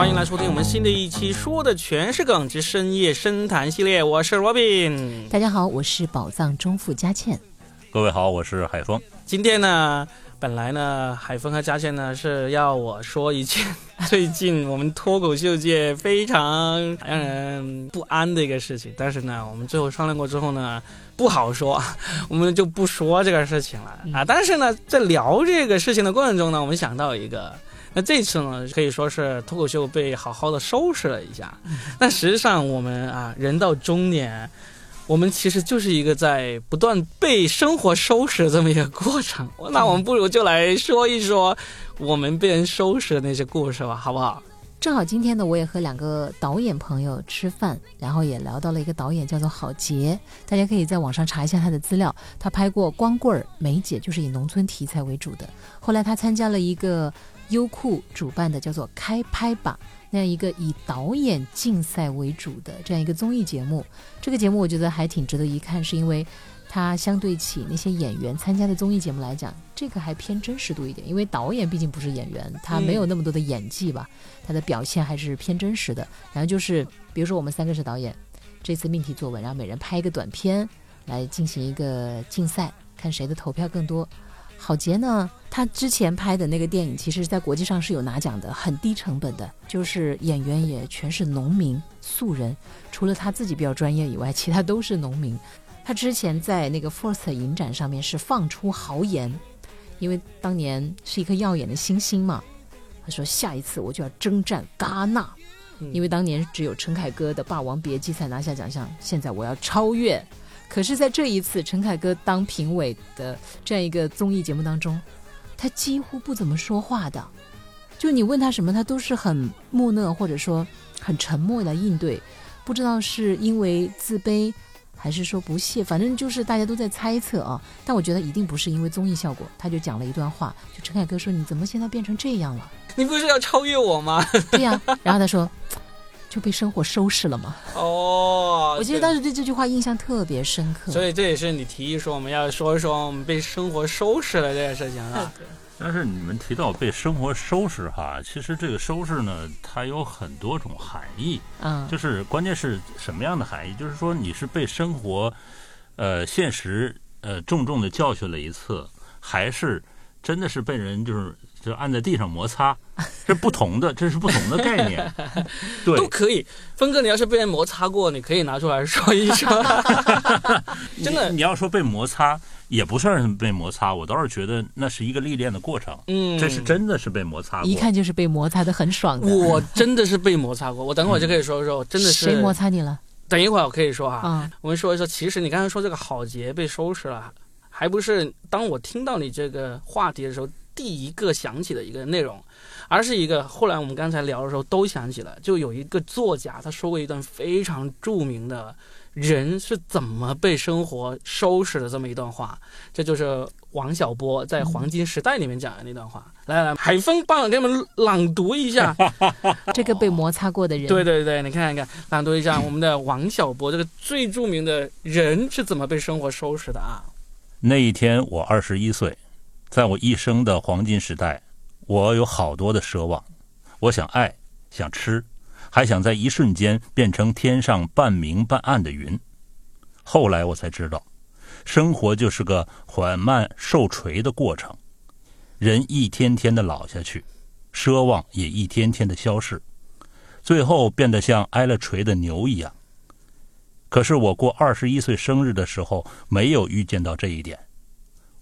欢迎来收听我们新的一期，说的全是梗之深夜深谈系列。我是 Robin，大家好，我是宝藏中富佳倩。各位好，我是海峰。今天呢，本来呢，海峰和佳倩呢是要我说一件最近我们脱口秀界非常让人不安的一个事情，但是呢，我们最后商量过之后呢，不好说，我们就不说这个事情了啊。但是呢，在聊这个事情的过程中呢，我们想到一个。那这次呢，可以说是脱口秀被好好的收拾了一下。但实际上我们啊，人到中年，我们其实就是一个在不断被生活收拾的这么一个过程。那我们不如就来说一说我们被人收拾的那些故事吧，好不好？正好今天呢，我也和两个导演朋友吃饭，然后也聊到了一个导演，叫做郝杰。大家可以在网上查一下他的资料。他拍过《光棍儿》《梅姐》，就是以农村题材为主的。后来他参加了一个。优酷主办的叫做《开拍吧》那样一个以导演竞赛为主的这样一个综艺节目，这个节目我觉得还挺值得一看，是因为它相对起那些演员参加的综艺节目来讲，这个还偏真实度一点。因为导演毕竟不是演员，他没有那么多的演技吧，他的表现还是偏真实的。然后就是，比如说我们三个是导演，这次命题作文，然后每人拍一个短片来进行一个竞赛，看谁的投票更多。郝杰呢？他之前拍的那个电影，其实在国际上是有拿奖的，很低成本的，就是演员也全是农民素人，除了他自己比较专业以外，其他都是农民。他之前在那个 First 影展上面是放出豪言，因为当年是一颗耀眼的星星嘛。他说下一次我就要征战戛纳，因为当年只有陈凯歌的《霸王别姬》才拿下奖项，现在我要超越。可是，在这一次陈凯歌当评委的这样一个综艺节目当中，他几乎不怎么说话的，就你问他什么，他都是很木讷，或者说很沉默来应对。不知道是因为自卑，还是说不屑，反正就是大家都在猜测啊。但我觉得一定不是因为综艺效果。他就讲了一段话，就陈凯歌说：“你怎么现在变成这样了？你不是要超越我吗？”对呀，然后他说。就被生活收拾了吗？哦，我记得当时对这句话印象特别深刻。所以这也是你提议说我们要说一说我们被生活收拾了这件事情啊。但是你们提到被生活收拾哈，其实这个收拾呢，它有很多种含义。嗯，就是关键是什么样的含义？就是说你是被生活，呃，现实呃重重的教训了一次，还是真的是被人就是。就按在地上摩擦，是不同的，这是不同的概念，对，都可以。峰哥，你要是被人摩擦过，你可以拿出来说一说。真的，你要说被摩擦，也不算是被摩擦，我倒是觉得那是一个历练的过程。嗯，这是真的是被摩擦过，一看就是被摩擦的很爽的。我真的是被摩擦过，我等会儿就可以说说，真的是谁摩擦你了？等一会儿我可以说哈。嗯，我们说一说，其实你刚才说这个郝杰被收拾了，还不是当我听到你这个话题的时候。第一个想起的一个内容，而是一个后来我们刚才聊的时候都想起了，就有一个作家他说过一段非常著名的人是怎么被生活收拾的这么一段话，这就是王小波在《黄金时代》里面讲的那段话。来来，海峰帮我给你们朗读一下 这个被摩擦过的人。对对对，你看一看，朗读一下我们的王小波这个最著名的人是怎么被生活收拾的啊？那一天我二十一岁。在我一生的黄金时代，我有好多的奢望，我想爱，想吃，还想在一瞬间变成天上半明半暗的云。后来我才知道，生活就是个缓慢受锤的过程，人一天天的老下去，奢望也一天天的消逝，最后变得像挨了锤的牛一样。可是我过二十一岁生日的时候，没有预见到这一点。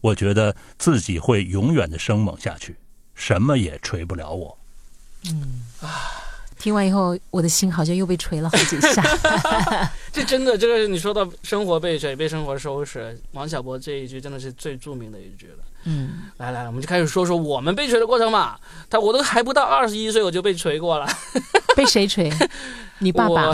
我觉得自己会永远的生猛下去，什么也锤不了我。嗯啊，听完以后，我的心好像又被锤了好几下。这真的，这个你说到生活被锤，被生活收拾，王小波这一句真的是最著名的一句了。嗯，来来，我们就开始说说我们被锤的过程嘛。他我都还不到二十一岁，我就被锤过了。被谁锤？你爸爸？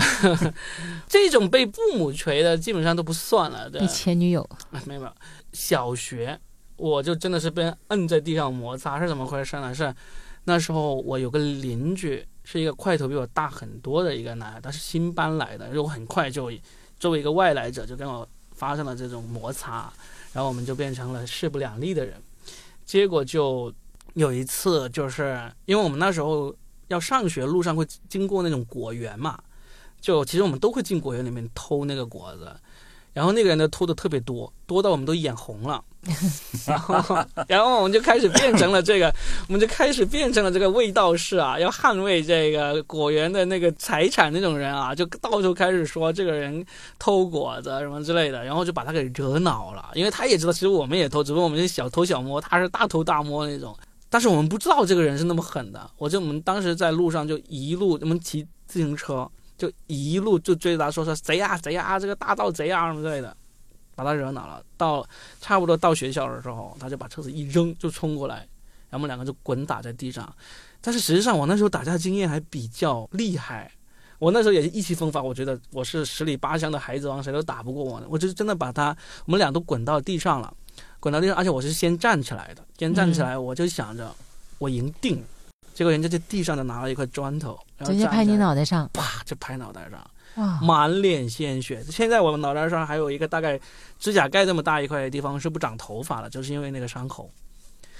这种被父母锤的，基本上都不算了。被前女友？没有没有。小学，我就真的是被摁在地上摩擦，是怎么回事呢？是那时候我有个邻居，是一个块头比我大很多的一个男孩，他是新搬来的，就很快就作为一个外来者就跟我发生了这种摩擦，然后我们就变成了势不两立的人。结果就有一次，就是因为我们那时候。要上学路上会经过那种果园嘛，就其实我们都会进果园里面偷那个果子，然后那个人呢偷的特别多，多到我们都眼红了，然后然后我们就开始变成了这个，我们就开始变成了这个卫道士啊，要捍卫这个果园的那个财产那种人啊，就到处开始说这个人偷果子什么之类的，然后就把他给惹恼了，因为他也知道其实我们也偷，只不过我们是小偷小摸，他是大偷大摸那种。但是我们不知道这个人是那么狠的，我就我们当时在路上就一路我们骑自行车就一路就追着他说说贼呀贼呀这个大盗贼啊什么之类的，把他惹恼了。到差不多到学校的时候，他就把车子一扔就冲过来，然后我们两个就滚打在地上。但是实际上我那时候打架经验还比较厉害，我那时候也是意气风发，我觉得我是十里八乡的孩子王，谁都打不过我。我就真的把他我们俩都滚到地上了。滚到地上，而且我是先站起来的，先站起来，我就想着我赢定了，结果人家在地上就拿了一块砖头，然后直接拍你脑袋上，啪就拍脑袋上，哇，满脸鲜血。现在我脑袋上还有一个大概指甲盖这么大一块地方是不长头发了，就是因为那个伤口。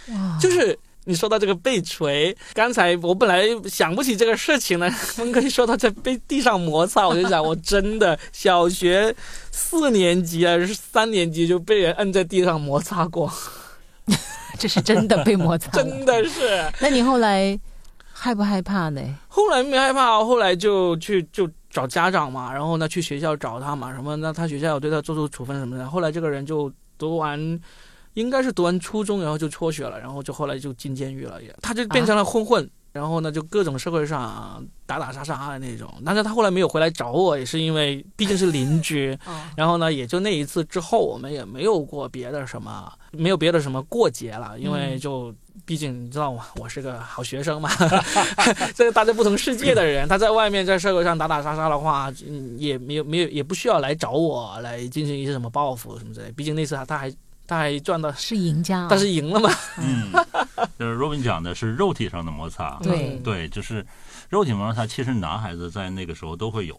哇，就是你说到这个被锤，刚才我本来想不起这个事情呢，峰哥一说到在被地上摩擦，我就想我真的小学四年级还是三年级就被人摁在地上摩擦过，这是真的被摩擦，真的是。那你后来害不害怕呢？后来没害怕，后来就去就找家长嘛，然后呢去学校找他嘛，什么那他学校有对他做出处分什么的。后来这个人就读完，应该是读完初中，然后就辍学了，然后就后来就进监狱了，也他就变成了混混。然后呢，就各种社会上打打杀杀的那种。但是他后来没有回来找我，也是因为毕竟是邻居。然后呢，也就那一次之后，我们也没有过别的什么，没有别的什么过节了，因为就毕竟你知道吗，我是个好学生嘛，这个大家不同世界的人，他在外面在社会上打打杀杀的话，嗯，也没有没有也不需要来找我来进行一些什么报复什么之类。毕竟那次他他还他还赚到，是赢家啊，但是赢了嘛。嗯，就是 Robin 讲的是肉体上的摩擦，对。对，就是肉体摩擦，其实男孩子在那个时候都会有。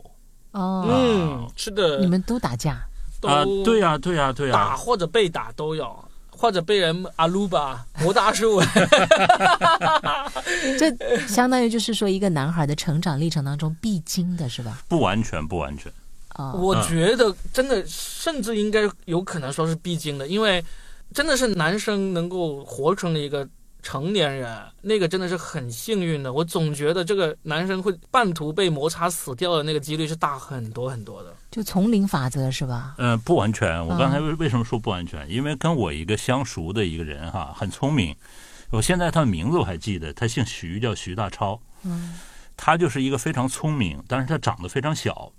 哦，嗯，是的，你们都打架，都啊，对呀对呀对打，或者被打都有，或者被人阿鲁巴磨大树。这相当于就是说一个男孩的成长历程当中必经的是吧？不完全不完全，啊，我觉得真的，甚至应该有可能说是必经的，因为真的是男生能够活成了一个成年人，那个真的是很幸运的。我总觉得这个男生会半途被摩擦死掉的那个几率是大很多很多的。就丛林法则是吧？嗯、不完全。我嗯刚才为为什么说不完全？因为跟我一个相熟的一个人哈，很聪明，我现在他的名字我还记得，他姓徐，叫徐大超。嗯，他就是一个非常聪明，但是他长得非常小，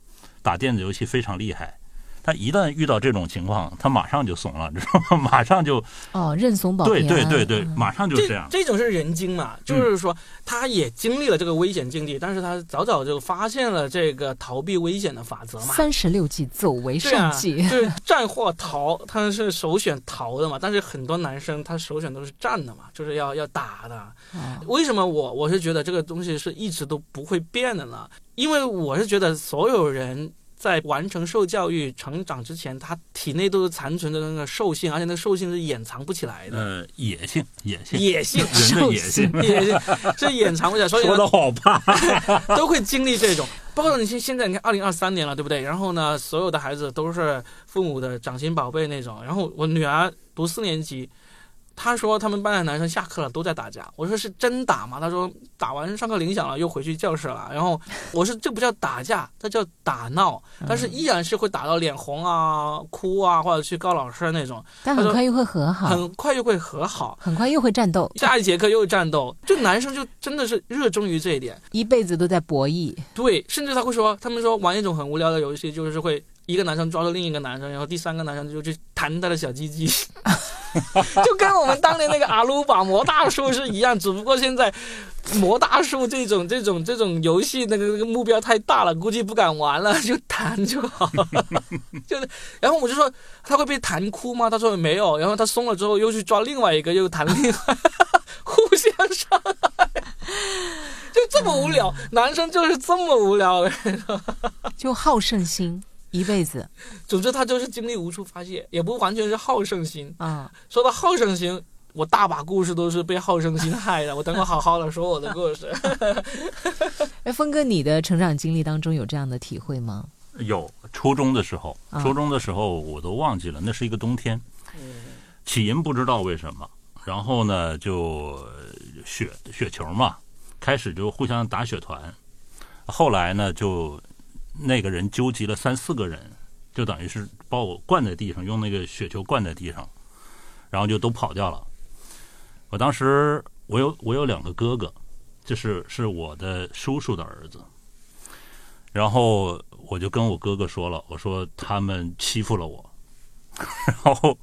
打电子游戏非常厉害。他一旦遇到这种情况，他马上就怂了，知道吗？马上就哦，认怂保对对对对，嗯马上就这这样。这种是人精嘛，就是说他也经历了这个危险境地，但是他早早就发现了这个逃避危险的法则嘛。三十六计，走为对啊，上计。就是战或逃，他是首选逃的嘛。但是很多男生他首选都是战的嘛，就是要要打的。哦为什么我我是觉得这个东西是一直都不会变的呢？因为我是觉得所有人在完成受教育、成长之前，他体内都是残存的那个兽性，而且那个兽性是掩藏不起来的。呃，野性，野性，野性，人的野性，野性是掩藏不起来，所以呢说的好怕。都会经历这种。包括你现现在你看，二零二三年了，对不对？然后呢，所有的孩子都是父母的掌心宝贝那种。然后我女儿读四年级，她说他们班的男生下课了都在打架。我说是真打吗？他说打完上课铃响了又回去教室了。然后我说这不叫打架，这叫打闹，但是依然是会打到脸红啊、哭啊，或者去告老师那种，但很快又会和好，很快又会和好。很快又会战斗，下一节课又战斗，就男生就真的是热衷于这一点。一辈子都在博弈。对，甚至他会说，他们说玩一种很无聊的游戏，就是会一个男生抓住另一个男生，然后第三个男生就去弹他的小鸡鸡，就跟我们当年那个阿鲁巴魔大树是一样，只不过现在魔大树这种这种这种游戏那个那个目标太大了，估计不敢玩了，就弹就好了。就是，然后我就说他会被弹哭吗？他说没有，然后他松了之后又去抓另外一个，又弹另外，互相伤害。就这么无聊，男生就是这么无聊。就好胜心，一辈子 总之，他就是精力无处发泄，也不完全是好胜心。啊，说到好胜心，我大把故事都是被好胜心害的。我等会好好的说我的故事。哎，峰哥，你的成长经历当中有这样的体会吗？有初中的时候，啊初中的时候我都忘记了，那是一个冬天，起因不知道为什么，然后呢就呃雪雪球嘛，开始就互相打雪团，后来呢就那个人纠集了三四个人，就等于是把我灌在地上，用那个雪球灌在地上，然后就都跑掉了。我当时我有我有两个哥哥，就是是我的叔叔的儿子，然后我就跟我哥哥说了，我说他们欺负了我，然后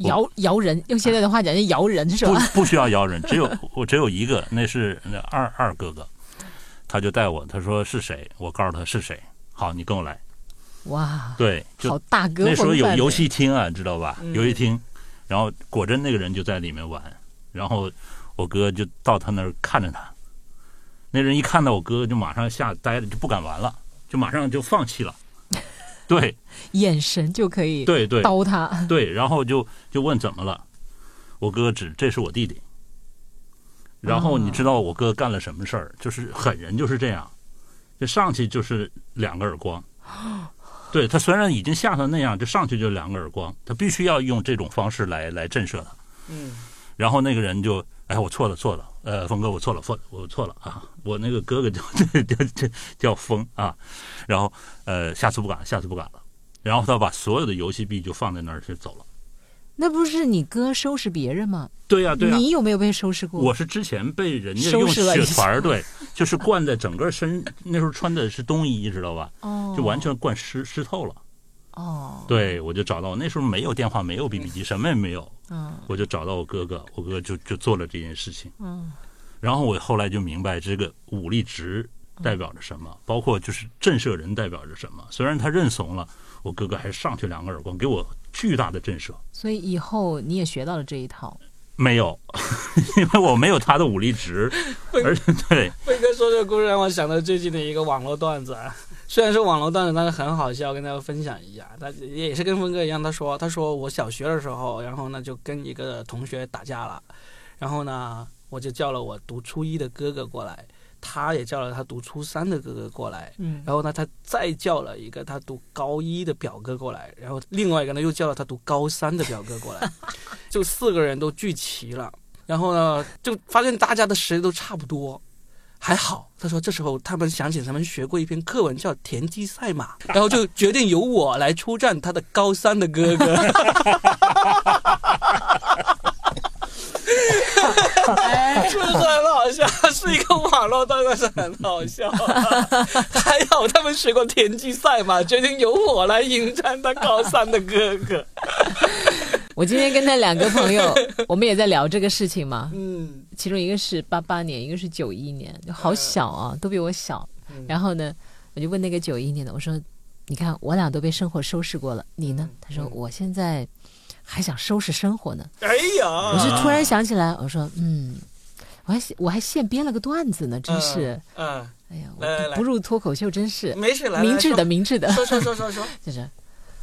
摇摇人，用现在的话讲，就摇人是不吧？不需要摇人，只有我只有一个，那是那二二哥哥，他就带我，他说是谁，我告诉他是谁，好，你跟我来，哇，对，就好大哥那时候有游戏厅啊，知道吧？嗯游戏厅，然后果真那个人就在里面玩，然后我哥就到他那儿看着他，那人一看到我哥就马上吓呆了，就不敢玩了，就马上就放弃了。对眼神就可以对对刀他。对，然后就就问怎么了，我哥指这是我弟弟。然后你知道我哥干了什么事儿？就是狠人就是这样，就上去就是两个耳光。对他虽然已经吓成那样，就上去就两个耳光，他必须要用这种方式来来震慑他。嗯然后那个人就，哎，我错了错了，呃，峰哥我错了，错，我错了啊，我那个哥哥叫叫叫叫峰啊，然后呃，下次不敢了，下次不敢了。然后他把所有的游戏币就放在那儿就走了。那不是你哥收拾别人吗？对呀、对呀、你有没有被收拾过？我是之前被人家收用雪团儿，对，就是灌在整个身，那时候穿的是冬衣，知道吧？哦，就完全灌湿湿透了。哦，对，我就找到我，那时候没有电话，没有 BB 机，什么也没有，嗯我就找到我哥哥，我哥哥就就做了这件事情。嗯然后我后来就明白这个武力值代表着什么，包括就是震慑人代表着什么。虽然他认怂了，我哥哥还上去两个耳光，给我巨大的震慑。所以以后你也学到了这一套。没有，因为我没有他的武力值，而且对，飞哥说这个故事让我想到最近的一个网络段子啊，虽然是网络段子，但是很好笑，跟大家分享一下。他也是跟峰哥一样，他说他说我小学的时候，然后呢就跟一个同学打架了，然后呢我就叫了我读初一的哥哥过来，他也叫了他读初三的哥哥过来，嗯然后呢，他再叫了一个他读高一的表哥过来，然后另外一个呢又叫了他读高三的表哥过来，就四个人都聚齐了。然后呢，就发现大家的实力都差不多，还好。他说这时候他们想起他们学过一篇课文叫《田忌赛马》，然后就决定由我来出战他的高三的哥哥。是不是很好笑？是一个网络段，但是很好笑。还好他们学过田忌赛马，决定由我来迎战他高三的哥哥。我今天跟那两个朋友，我们也在聊这个事情嘛。嗯，其中一个是八八年，一个是九一年，就好小啊，都比我小。嗯然后呢，我就问那个九一年的，我说：“你看，我俩都被生活收拾过了，你呢？”他说：“我现在还想收拾生活呢。”哎呀，我是突然想起来，我说：“嗯，我还我还现编了个段子呢，真是，嗯，哎呀，我不入脱口秀，真是没事，来明智的，明智的。”说说说说说，就是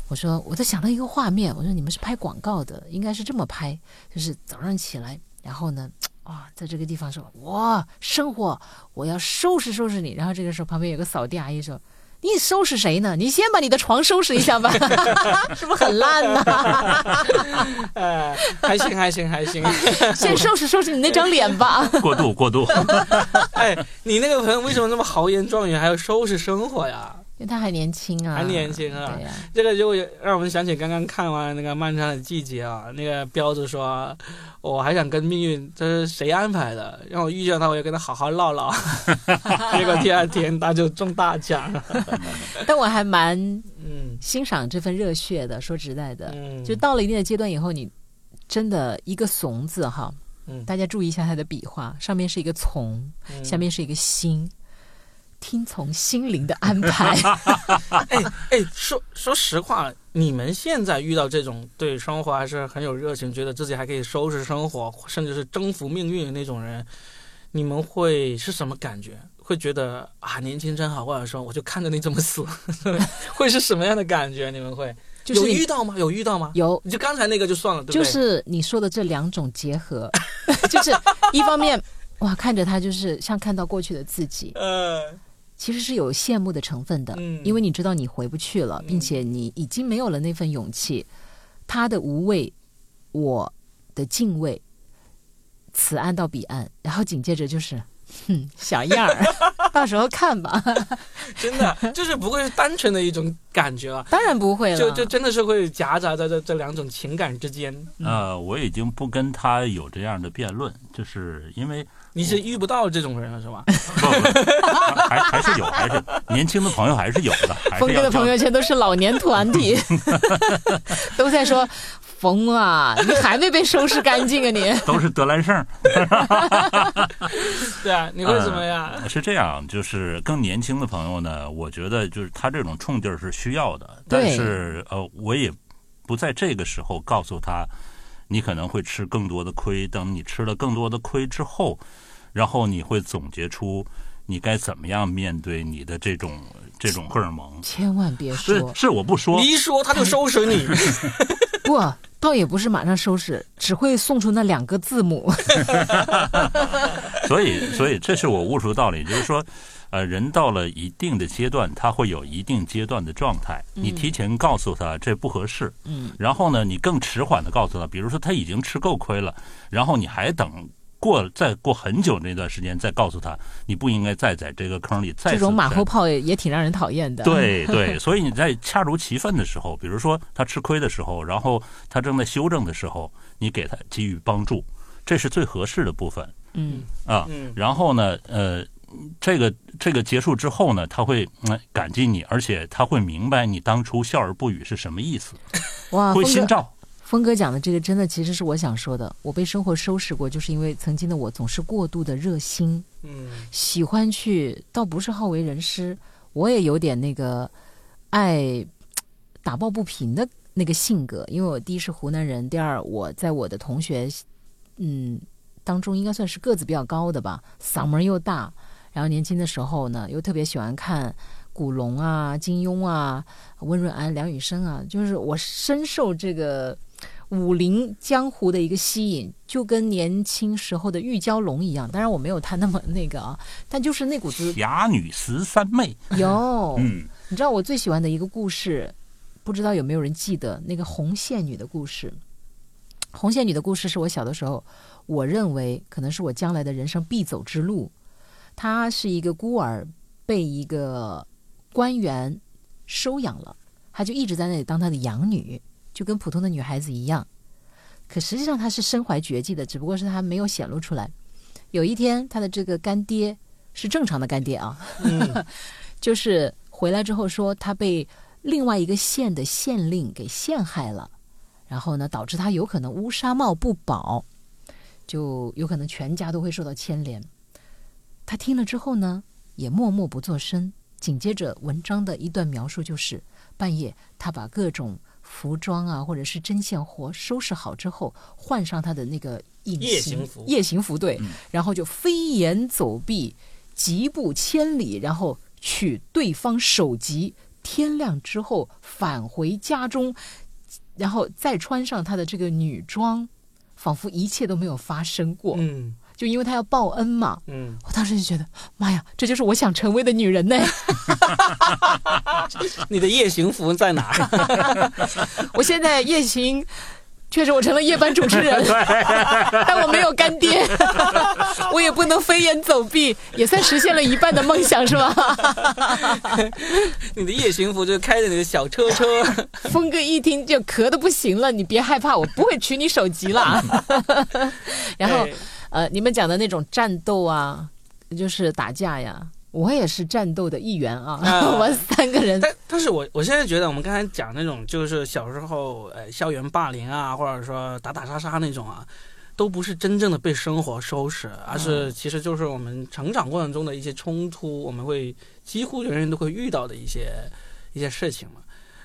我说我在想到一个画面，我说你们是拍广告的，应该是这么拍，就是早上起来，然后呢，啊，在这个地方说哇，生活，我要收拾收拾你。然后这个时候旁边有个扫地阿姨说。你收拾谁呢？你先把你的床收拾一下吧，是不是很烂呢、哎，还行还行还行。先收拾收拾你那张脸吧。过度过度。哎，你那个朋友为什么那么豪言壮语，还要收拾生活呀？因为他还年轻啊，还年轻啊这个就让我们想起刚刚看完那个《漫长的季节》啊，那个彪子说，我还想跟命运，这是谁安排的？让我遇见他，我要跟他好好唠唠。结果第二天他就中大奖了。但我还蛮嗯欣赏这份热血的。说实在的，嗯，就到了一定的阶段以后，你真的一个“怂”字哈，嗯大家注意一下它的笔画，上面是一个“从”，嗯下面是一个“心”，听从心灵的安排。哎哎，说说实话，你们现在遇到这种对生活还是很有热情，觉得自己还可以收拾生活，甚至是征服命运的那种人，你们会是什么感觉？会觉得啊，年轻真好，或者说我就看着你怎么死，会是什么样的感觉？你们会有就是你遇到吗？有遇到吗？有你就刚才那个就算了，对不对？就是你说的这两种结合，就是一方面哇，看着他就是像看到过去的自己，呃，其实是有羡慕的成分的，嗯因为你知道你回不去了，并且你已经没有了那份勇气。他的无畏，我的敬畏，此岸到彼岸，然后紧接着就是，哼，小样儿，到时候看吧。真的就是不会是单纯的一种感觉啊，当然不会了，就就真的是会夹杂在这这两种情感之间。呃，我已经不跟他有这样的辩论，就是因为你是遇不到这种人了是吧？不不，还还是有，还是年轻的朋友还是有的，还峰哥的朋友圈都是老年团体，都在说峰啊，你还没被收拾干净啊你！都是德兰胜。对啊，你会怎么样？呃是这样，就是更年轻的朋友呢，我觉得就是他这种冲劲儿是需要的，但是呃，我也不在这个时候告诉他，你可能会吃更多的亏。等你吃了更多的亏之后，然后你会总结出你该怎么样面对你的这种这种荷尔蒙。千万别是说，是，我不说你，一说他就收拾你，不，倒也不是马上收拾，只会送出那两个字母。所以所以这是我悟出的道理，就是说。呃，人到了一定的阶段，他会有一定阶段的状态。你提前告诉他这不合适，嗯，然后呢，你更迟缓的告诉他，比如说他已经吃够亏了，然后你还等过再过很久那段时间再告诉他，你不应该再在这个坑里再这种马后炮也也挺让人讨厌的。，对对，所以你在恰如其分的时候，比如说他吃亏的时候，然后他正在修正的时候，你给他给予帮助，这是最合适的部分嗯，啊。嗯然后呢，呃，这个这个结束之后呢，他会嗯感激你，而且他会明白你当初笑而不语是什么意思，哇，会心照。峰哥讲的这个真的其实是我想说的。我被生活收拾过，就是因为曾经的我总是过度的热心，嗯喜欢去，倒不是好为人师，我也有点那个爱打抱不平的那个性格。因为我第一是湖南人，第二我在我的同学嗯当中应该算是个子比较高的吧，嗓门又大，然后年轻的时候呢又特别喜欢看古龙啊、金庸啊、温润安、梁羽生啊，就是我深受这个。武林江湖的一个吸引，就跟年轻时候的玉娇龙一样。当然我没有他那么那个啊，但就是那股子侠女十三妹，有。嗯，你知道我最喜欢的一个故事，不知道有没有人记得那个红线女的故事？红线女的故事是我小的时候，我认为可能是我将来的人生必走之路。她是一个孤儿，被一个官员收养了，她就一直在那里当她的养女，就跟普通的女孩子一样。可实际上她是身怀绝技的，只不过是她没有显露出来。有一天，她的这个干爹是正常的干爹啊，嗯 就是回来之后说他被另外一个县的县令给陷害了，然后呢，导致他有可能乌纱帽不保，就有可能全家都会受到牵连。他听了之后呢，也默默不作声。紧接着文章的一段描述就是，半夜他把各种服装啊，或者是针线活收拾好之后，换上他的那个隐夜形行服夜行服对，然后就飞檐走壁，疾步千里，然后取对方首级。天亮之后返回家中，然后再穿上他的这个女装，仿佛一切都没有发生过。嗯就因为他要报恩嘛，嗯，我当时就觉得，妈呀，这就是我想成为的女人呢！你的夜行服在哪儿？我现在夜行，确实我成了夜班主持人，但我没有干爹，我也不能飞檐走壁，也算实现了一半的梦想，是吧？你的夜行服就开着你的小车车，峰哥一听就咳的不行了，你别害怕，我不会取你手机了。然后哎呃，你们讲的那种战斗啊，就是打架呀，我也是战斗的一员啊，啊。我们三个人，但但是我我现在觉得，我们刚才讲那种就是小时候呃校园霸凌啊，或者说打打杀杀那种啊，都不是真正的被生活收拾，而是其实就是我们成长过程中的一些冲突，我们会几乎人人都会遇到的一些一些事情嘛。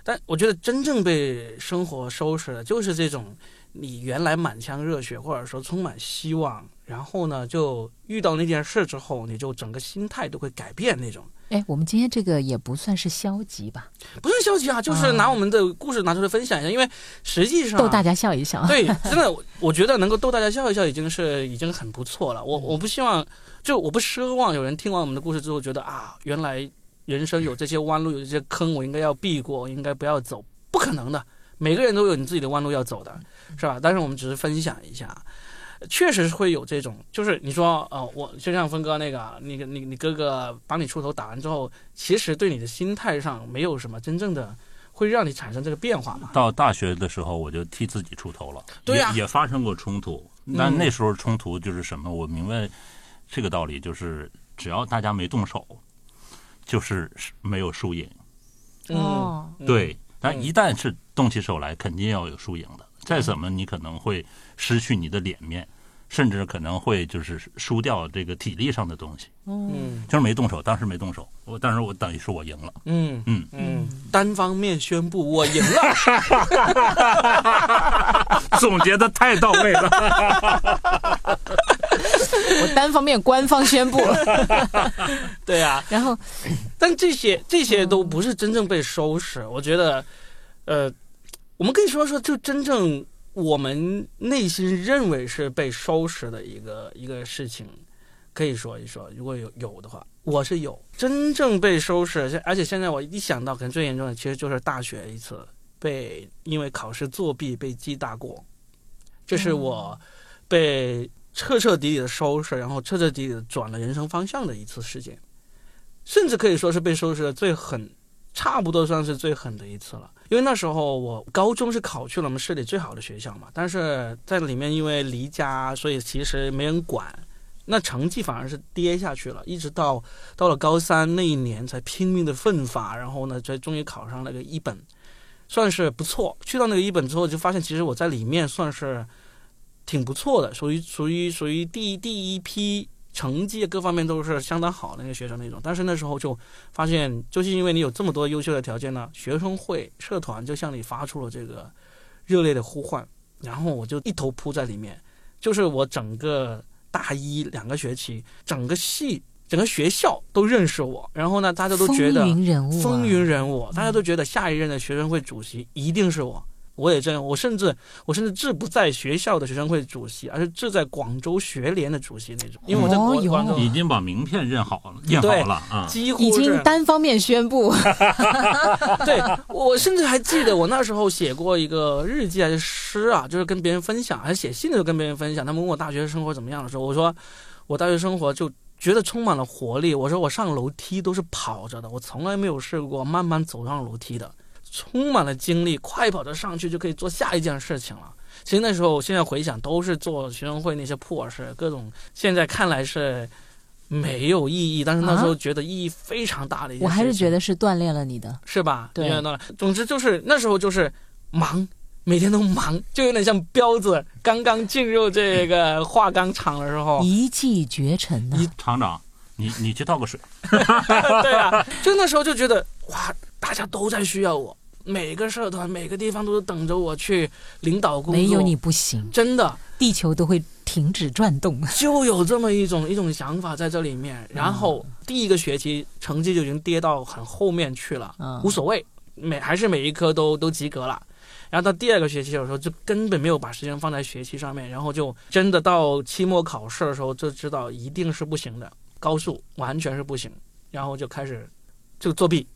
但我觉得真正被生活收拾的，就是这种你原来满腔热血或者说充满希望，然后呢，就遇到那件事之后，你就整个心态都会改变那种。哎，我们今天这个也不算是消极吧，不是消极啊，就是拿我们的故事拿出来分享一下，因为实际上逗大家笑一笑。对，真的，我觉得能够逗大家笑一笑，已经是已经很不错了。我我不希望，就我不奢望有人听完我们的故事之后觉得啊，原来人生有这些弯路，有这些坑，我应该要避过，应该不要走，不可能的。每个人都有你自己的弯路要走的，是吧？但是我们只是分享一下。确实是会有这种，就是你说，呃，我就像峰哥那个，那个你你哥哥帮你出头打完之后，其实对你的心态上没有什么真正的会让你产生这个变化嘛？到大学的时候，我就替自己出头了，对呀，也发生过冲突，但那时候冲突就是什么？我明白这个道理，就是只要大家没动手，就是没有输赢。哦，对，但一旦是动起手来，肯定要有输赢的。再怎么，你可能会失去你的脸面，甚至可能会就是输掉这个体力上的东西。嗯，就是没动手，当时没动手，我当时我等于是我赢了。嗯嗯嗯，单方面宣布我赢了，总结的太到位了。我单方面官方宣布。对啊，然后，但这些这些都不是真正被收拾。我觉得，呃。我们可以说说，就真正我们内心认为是被收拾的一个一个事情，可以说一说。如果有有的话，我是有真正被收拾，而且现在我一想到，可能最严重的其实就是大学一次被因为考试作弊被记大过，这是我被彻彻底底的收拾，然后彻彻底底的转了人生方向的一次事件，甚至可以说是被收拾的最狠。差不多算是最狠的一次了，因为那时候我高中是考去了我们市里最好的学校嘛，但是在里面因为离家，所以其实没人管，那成绩反而是跌下去了，一直到到了高三那一年才拼命的奋发，然后呢才终于考上那个一本，算是不错。去到那个一本之后，就发现其实我在里面算是挺不错的，属于属于属于第第一批。成绩各方面都是相当好的那个学生那种，但是那时候就发现，就是因为你有这么多优秀的条件呢，学生会社团就向你发出了这个热烈的呼唤，然后我就一头扑在里面，就是我整个大一两个学期，整个系、整个学校都认识我，然后呢，大家都觉得风云人物，风云人物，大家都觉得下一任的学生会主席一定是我。我也这样，我甚至我甚至志不在学校的学生会主席，而是志在广州学联的主席那种。因为我在广广州已经把名片认好了，印好了啊，几乎已经单方面宣布。对我甚至还记得我那时候写过一个日记还是诗啊，就是跟别人分享，还是写信的时候跟别人分享。他们问我大学生活怎么样的时候，我说我大学生活就觉得充满了活力。我说我上楼梯都是跑着的，我从来没有试过慢慢走上楼梯的。充满了精力，快跑着上去就可以做下一件事情了。其实那时候，我现在回想都是做学生会那些破事，各种现在看来是没有意义，但是那时候觉得意义非常大的一件事情。我还是觉得是锻炼了你的，是吧？对，总之就是那时候就是忙，每天都忙，就有点像彪子刚刚进入这个化钢厂的时候，一骑绝尘呢。厂长，你你去倒个水。对啊，就那时候就觉得哇。大家都在需要我，每个社团、每个地方都是等着我去领导工作。没有你不行，真的，地球都会停止转动。就有这么一种 一种想法在这里面。然后第一个学期成绩就已经跌到很后面去了，无所谓，每还是每一科都都及格了。然后到第二个学期的时候，就根本没有把时间放在学习上面，然后就真的到期末考试的时候就知道一定是不行的，高数完全是不行，然后就开始就作弊。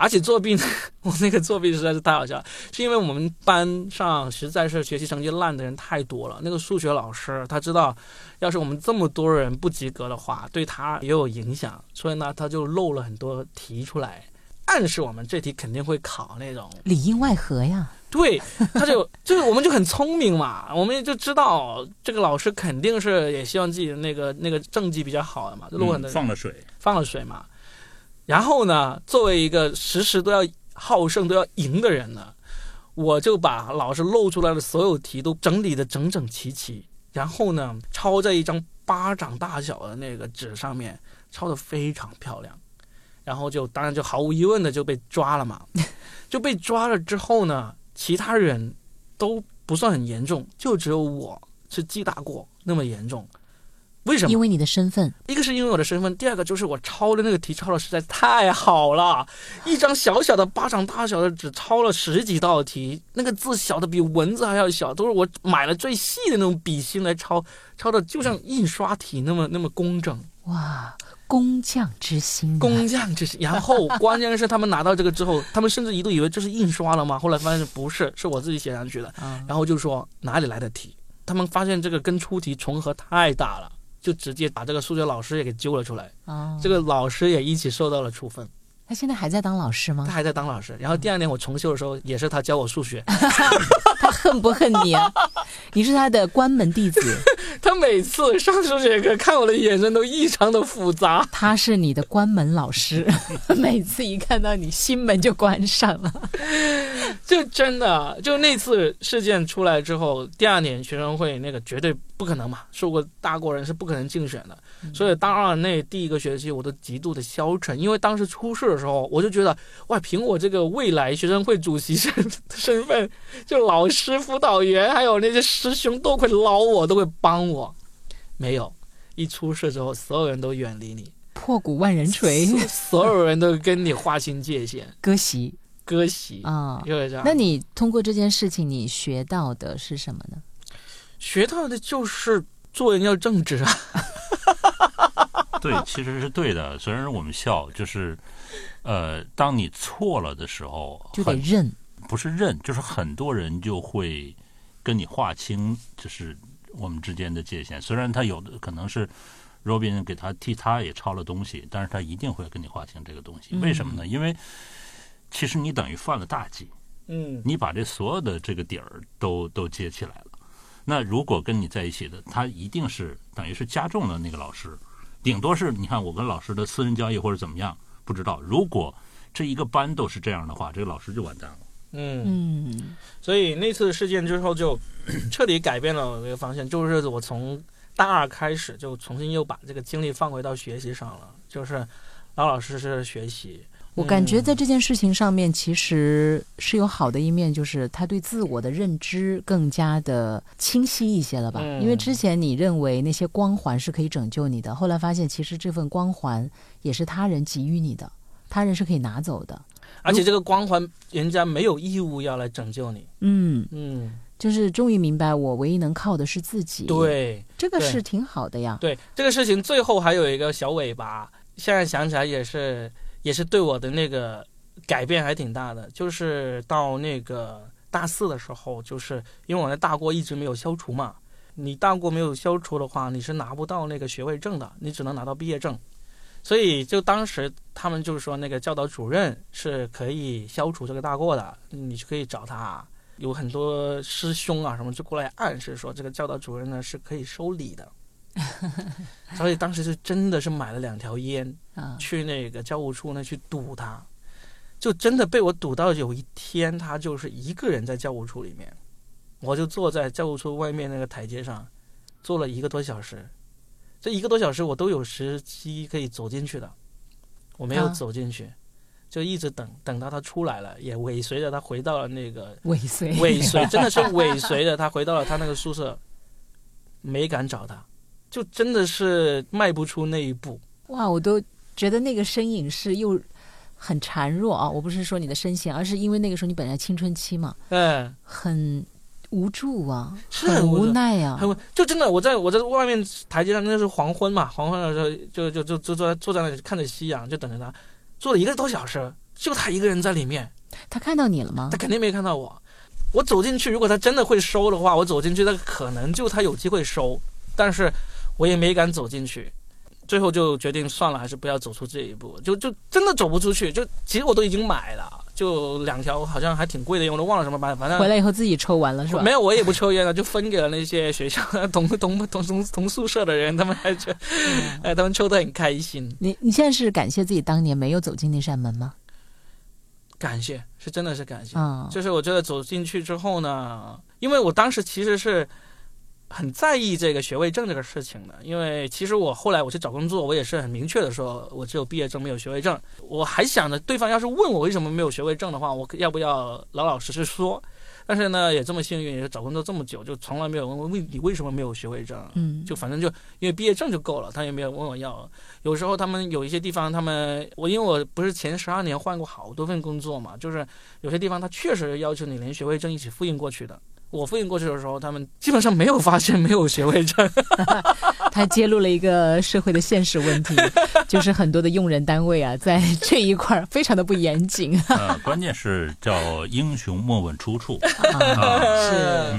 而且作弊呢，我那个作弊实在是太好笑了，是因为我们班上实在是学习成绩烂的人太多了。那个数学老师他知道，要是我们这么多人不及格的话，对他也有影响，所以呢，他就漏了很多题出来，暗示我们这题肯定会考那种里应外合呀。对，他就 就是我们就很聪明嘛，我们就知道这个老师肯定是也希望自己的那个那个政绩比较好的嘛，就漏很多放了水，放了水嘛。然后呢，作为一个时时都要好胜、都要赢的人呢，我就把老师露出来的所有题都整理的整整齐齐，然后呢，抄在一张巴掌大小的那个纸上面，抄的非常漂亮。然后就当然就毫无疑问的就被抓了嘛。就被抓了之后呢，其他人都不算很严重，就只有我是记大过那么严重。为什么？因为你的身份，一个是因为我的身份，第二个就是我抄的那个题抄的实在太好了，一张小小的巴掌大小的纸抄了十几道题，那个字小的比蚊子还要小，都是我买了最细的那种笔芯来抄，抄的就像印刷体那么那么工整。哇，工匠之心、啊，工匠之心。然后关键是他们拿到这个之后，他们甚至一度以为这是印刷了嘛？后来发现不是，是我自己写上去的。嗯然后就说哪里来的题？他们发现这个跟出题重合太大了，就直接把这个数学老师也给揪了出来。哦，这个老师也一起受到了处分，他现在还在当老师吗他？还在当老师。然后第二年我重修的时候，也是他教我数学。他恨不恨你啊？你是他的关门弟子，他每次上数学课看我的眼神都异常的复杂。他是你的关门老师，每次一看到你，心门就关上了。就真的，就那次事件出来之后，第二年学生会那个绝对不可能嘛，受过大过人是不可能竞选的。所以大二那第一个学期，我都极度的消沉，因为当时出事的时候，我就觉得哇，凭我这个未来学生会主席身身份，就老师、辅导员还有那些师兄都会捞我，都会帮我。没有，一出事之后，所有人都远离你，破鼓万人锤，所所有人都跟你划清界限，割席割席，啊。就是这样。那你通过这件事情，你学到的是什么呢？学到的就是做人要正直啊。对，其实是对的。虽然我们笑，就是，呃，当你错了的时候，就得认。不是认，就是很多人就会跟你划清，就是我们之间的界限。虽然他有的可能是 Robin 给他替他也抄了东西，但是他一定会跟你划清这个东西。为什么呢？因为其实你等于犯了大忌，嗯你把这所有的这个底儿都都接起来了。那如果跟你在一起的，他一定是等于是加重了那个老师，顶多是你看我跟老师的私人交易或者怎么样，不知道。如果这一个班都是这样的话，这个老师就完蛋了。嗯，所以那次事件之后就彻底改变了我这个方向，就是我从大二开始就重新又把这个精力放回到学习上了，就是老老实实地学习。我感觉嗯在这件事情上面，其实是有好的一面，就是他对自我的认知更加的清晰一些了吧？嗯因为之前你认为那些光环是可以拯救你的，后来发现其实这份光环也是他人给予你的，他人是可以拿走的。而且这个光环，人家没有义务要来拯救你。嗯，嗯，就是终于明白，我唯一能靠的是自己。，对这个是挺好的呀。对，这个事情最后还有一个小尾巴，现在想起来也是也是对我的那个改变还挺大的。就是到那个大四的时候，就是因为我那大过一直没有消除嘛，你大过没有消除的话，你是拿不到那个学位证的，你只能拿到毕业证。所以就当时他们就是说，那个教导主任是可以消除这个大过的，你就可以找他。有很多师兄啊什么就过来暗示说，这个教导主任呢是可以收礼的。所以当时就真的是买了两条烟，啊，去那个教务处那去堵他，就真的被我堵到有一天他就是一个人在教务处里面，我就坐在教务处外面那个台阶上，坐了一个多小时，这一个多小时我都有时机可以走进去的，我没有啊。走进去，就一直等等到他出来了，也尾随着他回到了那个尾随。尾随，真的是尾随着他回到了他那个宿舍，没敢找他，就真的是迈不出那一步。哇，我都觉得那个身影是又很孱弱啊！我不是说你的身形，而是因为那个时候你本来青春期嘛，嗯，很无助啊，是很无奈呀、还有就真的我在我在外面台阶上，那是黄昏嘛，黄昏的时候就就就就坐在坐在那里看着夕阳，就等着他，坐了一个多小时，就他一个人在里面，他看到你了吗他？肯定没看到我。我走进去，如果他真的会收的话，我走进去，他可能就他有机会收，但是我也没敢走进去。最后就决定算了，还是不要走出这一步，就就真的走不出去。就其实我都已经买了，就两条好像还挺贵的烟，我都忘了什么牌，反正回来以后自己抽完了是吧？没有，我也不抽烟了，就分给了那些学校 同同同同同宿舍的人，他们还觉得，哎，他们抽的很开心。你你现在是感谢自己当年没有走进那扇门吗？感谢，是真的是感谢。啊、就是我觉得走进去之后呢，因为我当时其实是很在意这个学位证这个事情的，因为其实我后来我去找工作，我也是很明确的说，我只有毕业证没有学位证。我还想着对方要是问我为什么没有学位证的话，我要不要老老实实说？但是呢，也这么幸运，也是找工作这么久，就从来没有问我为你为什么没有学位证，嗯，就反正就因为毕业证就够了，他也没有问我要。有时候他们有一些地方，他们我因为我不是前十二年换过好多份工作嘛，就是有些地方他确实要求你连学位证一起复印过去的。我复印过去的时候，他们基本上没有发现没有学位证。他揭露了一个社会的现实问题，就是很多的用人单位啊，在 这一块儿非常的不严谨。呃，关键是叫英雄莫问出处。啊，是，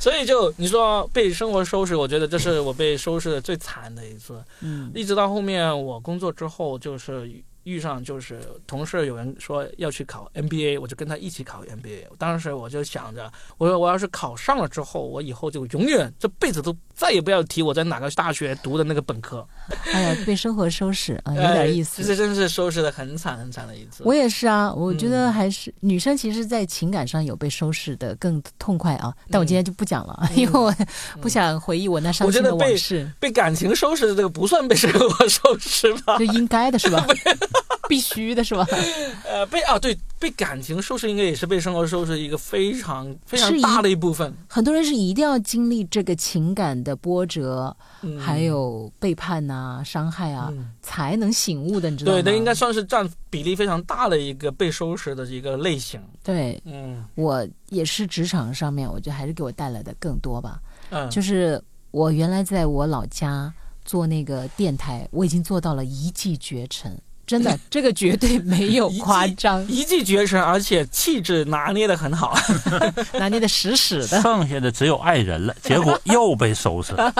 所以就你说被生活收拾，我觉得这是我被收拾的最惨的一次。嗯一直到后面我工作之后，就是遇上就是同事有人说要去考 MBA，我就跟他一起考 MBA。当时我就想着，我说我要是考上了之后，我以后就永远这辈子都再也不要提我在哪个大学读的那个本科，哎呀，被生活收拾啊，有哎点意思。这真是收拾的很惨很惨的一次。我也是啊，我觉得嗯还是、女生，其实，在情感上有被收拾的更痛快啊。但我今天就不讲了，嗯因为我不想回忆我那伤心的往事，被感情收拾的这个不算被生活收拾吧？就应该的是吧？必须的是吧？呃，被啊对，被感情收拾应该也是被生活收拾一个非常非常大的一部分。很多人是一定要经历这个情感的波折，嗯还有背叛呐、伤害啊，嗯才能醒悟的，你知道吗？对，那应该算是占比例非常大的一个被收拾的一个类型。对嗯我也是职场上面，我觉得还是给我带来的更多吧。嗯，就是我原来在我老家做那个电台，我已经做到了一骑绝尘，真的，这个绝对没有夸张，一骑绝尘，而且气质拿捏的很好。拿捏的死死的。剩下的只有爱人了，结果又被收拾了。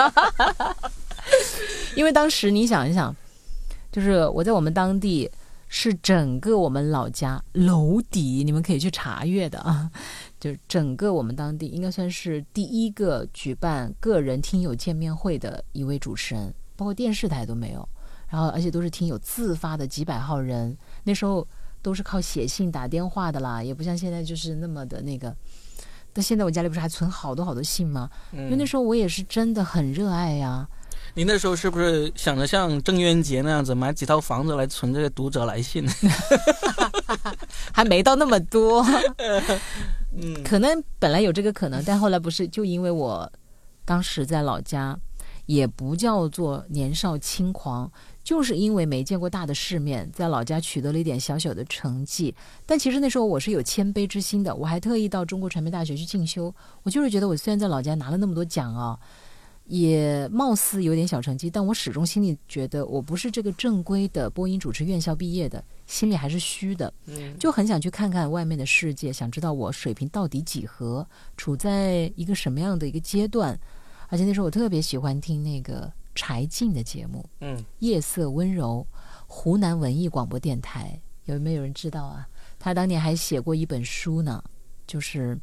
因为当时你想一想，就是我在我们当地是整个我们老家楼底，你们可以去查阅的啊，就是整个我们当地应该算是第一个举办个人听友见面会的一位主持人，包括电视台都没有，然后而且都是听有自发的几百号人，那时候都是靠写信打电话的啦，也不像现在就是那么的那个。但现在我家里不是还存好多好多信吗？因为那时候我也是真的很热爱呀、你那时候是不是想着像郑渊洁那样子买几套房子来存这个读者来信？还没到那么多，嗯可能本来有这个可能，但后来不是，就因为我当时在老家，也不叫做年少轻狂，就是因为没见过大的世面，在老家取得了一点小小的成绩。但其实那时候我是有谦卑之心的，我还特意到中国传媒大学去进修。我就是觉得，我虽然在老家拿了那么多奖啊，也貌似有点小成绩，但我始终心里觉得我不是这个正规的播音主持院校毕业的，心里还是虚的。嗯就很想去看看外面的世界，想知道我水平到底几何，处在一个什么样的一个阶段。而且那时候我特别喜欢听那个柴静的节目嗯《夜色温柔》，湖南文艺广播电台，有没有人知道啊？他当年还写过一本书呢，就是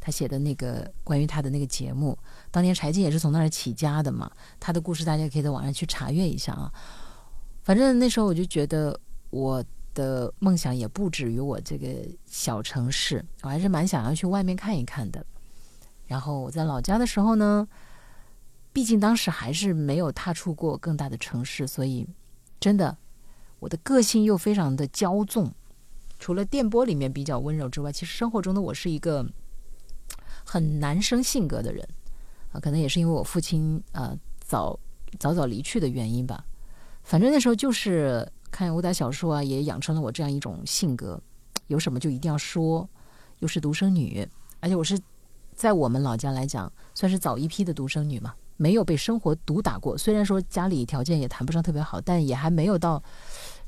他写的那个关于他的那个节目。当年柴静也是从那儿起家的嘛，他的故事大家可以在网上去查阅一下啊。反正那时候我就觉得我的梦想也不止于我这个小城市，我还是蛮想要去外面看一看的。然后我在老家的时候呢，毕竟当时还是没有踏出过更大的城市，所以真的我的个性又非常的骄纵。除了电波里面比较温柔之外，其实生活中的我是一个很男生性格的人啊，可能也是因为我父亲呃早早早离去的原因吧。反正那时候就是看武打小说啊，也养成了我这样一种性格，有什么就一定要说。又是独生女，而且我是在我们老家来讲，算是早一批的独生女嘛，没有被生活毒打过。虽然说家里条件也谈不上特别好，但也还没有到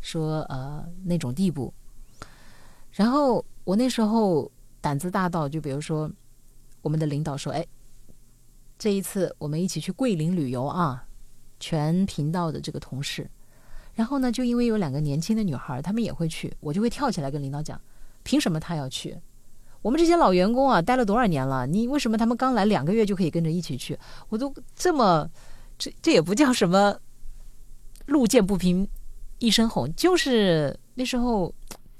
说呃那种地步。然后我那时候胆子大到，就比如说我们的领导说：“哎，这一次我们一起去桂林旅游啊，全频道的这个同事。”然后呢，就因为有两个年轻的女孩，她们也会去，我就会跳起来跟领导讲：“凭什么她要去？我们这些老员工啊，待了多少年了？你为什么他们刚来两个月就可以跟着一起去？我都这么，这这也不叫什么路见不平一声吼，就是那时候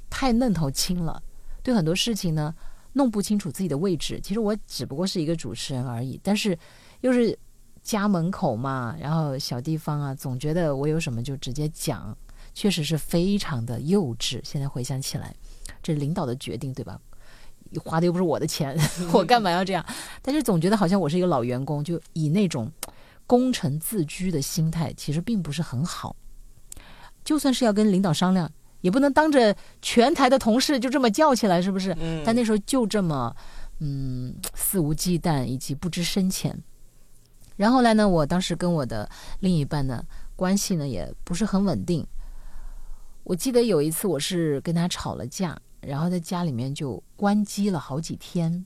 太嫩头青了，对很多事情呢弄不清楚自己的位置。其实我只不过是一个主持人而已，但是又是家门口嘛，然后小地方啊，总觉得我有什么就直接讲，确实是非常的幼稚。现在回想起来，这是领导的决定，对吧？花的又不是我的钱，我干嘛要这样？但是总觉得好像我是一个老员工，就以那种功成自居的心态，其实并不是很好。就算是要跟领导商量，也不能当着全台的同事就这么叫起来，是不是？嗯但那时候就这么，嗯，肆无忌惮以及不知深浅。然后来呢，我当时跟我的另一半呢关系呢也不是很稳定。我记得有一次我是跟他吵了架，然后在家里面就关机了好几天。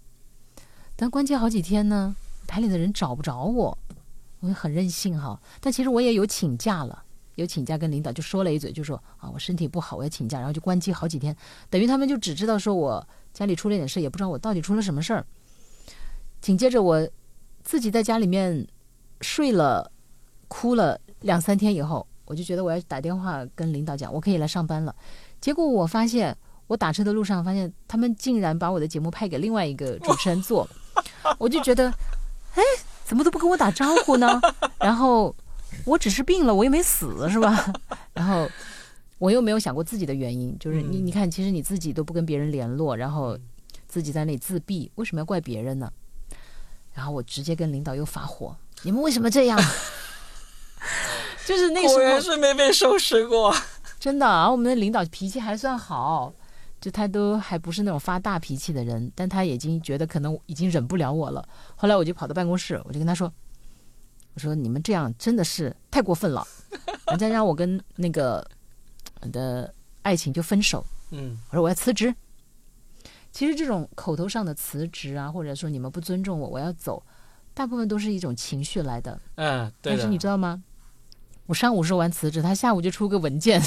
但关机好几天呢，台里的人找不着我，我也很任性哈。但其实我也有请假了，有请假跟领导就说了一嘴，就说啊我身体不好，我要请假，然后就关机好几天。等于他们就只知道说我家里出了点事，也不知道我到底出了什么事儿。紧接着我自己在家里面睡了、哭了两三天以后，我就觉得我要打电话跟领导讲，我可以来上班了。结果我发现，我打车的路上发现他们竟然把我的节目派给另外一个主持人做，我就觉得，哎，怎么都不跟我打招呼呢？然后我只是病了，我又没死，是吧？然后我又没有想过自己的原因，就是你嗯你看，其实你自己都不跟别人联络，然后自己在那里自闭，为什么要怪别人呢？然后我直接跟领导又发火，你们为什么这样？就是那时候是没被收拾过。真的，然后，我们的领导脾气还算好，就他都还不是那种发大脾气的人，但他已经觉得可能已经忍不了我了。后来我就跑到办公室，我就跟他说：“我说你们这样真的是太过分了，人家让我跟那个的爱情就分手，嗯我说我要辞职。其实这种口头上的辞职啊，或者说你们不尊重我，我要走，大部分都是一种情绪来的。嗯，对的。但是你知道吗？我上午说完辞职，他下午就出个文件，